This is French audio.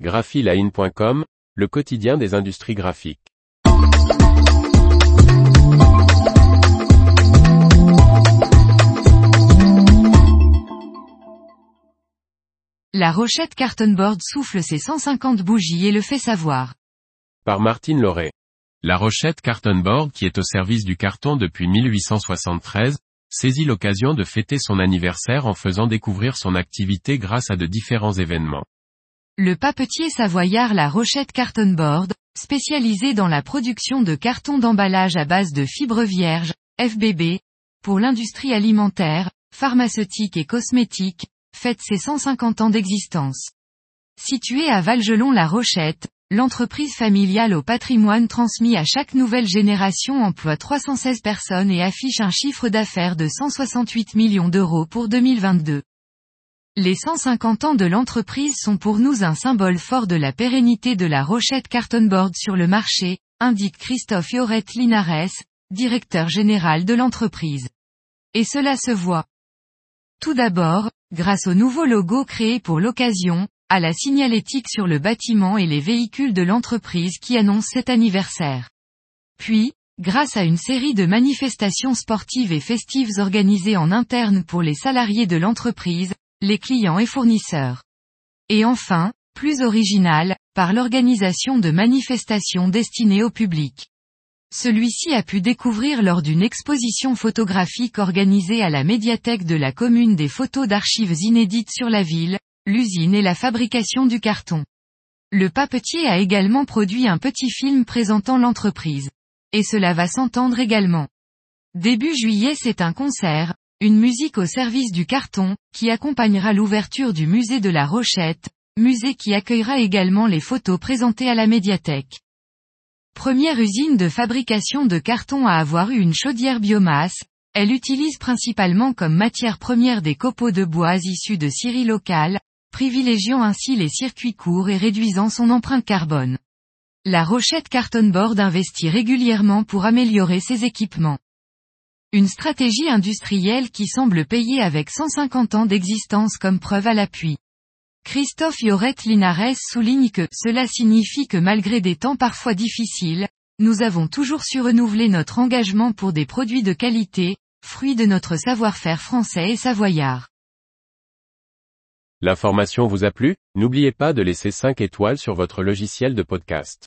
graphiline.com, le quotidien des industries graphiques. La Rochette Cartonboard souffle ses 150 bougies et le fait savoir. Par Martine Lauré. La Rochette Cartonboard qui est au service du carton depuis 1873, saisit l'occasion de fêter son anniversaire en faisant découvrir son activité grâce à de différents événements. Le papetier savoyard La Rochette Cartonboard, spécialisé dans la production de cartons d'emballage à base de fibres vierges, FBB, pour l'industrie alimentaire, pharmaceutique et cosmétique, fête ses 150 ans d'existence. Située à Valgelon-la Rochette, l'entreprise familiale au patrimoine transmis à chaque nouvelle génération emploie 316 personnes et affiche un chiffre d'affaires de 168 millions d'euros pour 2022. Les 150 ans de l'entreprise sont pour nous un symbole fort de la pérennité de la Rochette Cartonboard sur le marché, indique Christophe Yoret Linares, directeur général de l'entreprise. Et cela se voit. Tout d'abord, grâce au nouveau logo créé pour l'occasion, à la signalétique sur le bâtiment et les véhicules de l'entreprise qui annoncent cet anniversaire. Puis, grâce à une série de manifestations sportives et festives organisées en interne pour les salariés de l'entreprise, les clients et fournisseurs. Et enfin, plus original, par l'organisation de manifestations destinées au public. Celui-ci a pu découvrir lors d'une exposition photographique organisée à la médiathèque de la commune des photos d'archives inédites sur la ville, l'usine et la fabrication du carton. Le papetier a également produit un petit film présentant l'entreprise. Et cela va s'entendre également. Début juillet c'est un concert, une musique au service du carton, qui accompagnera l'ouverture du musée de la Rochette, musée qui accueillera également les photos présentées à la médiathèque. Première usine de fabrication de carton à avoir eu une chaudière biomasse, elle utilise principalement comme matière première des copeaux de bois issus de scieries locales, privilégiant ainsi les circuits courts et réduisant son empreinte carbone. La Rochette Cartonboard investit régulièrement pour améliorer ses équipements. Une stratégie industrielle qui semble payer avec 150 ans d'existence comme preuve à l'appui. Christophe Yoret Linares souligne que cela signifie que malgré des temps parfois difficiles, nous avons toujours su renouveler notre engagement pour des produits de qualité, fruits de notre savoir-faire français et savoyard. L'information vous a plu? N'oubliez pas de laisser 5 étoiles sur votre logiciel de podcast.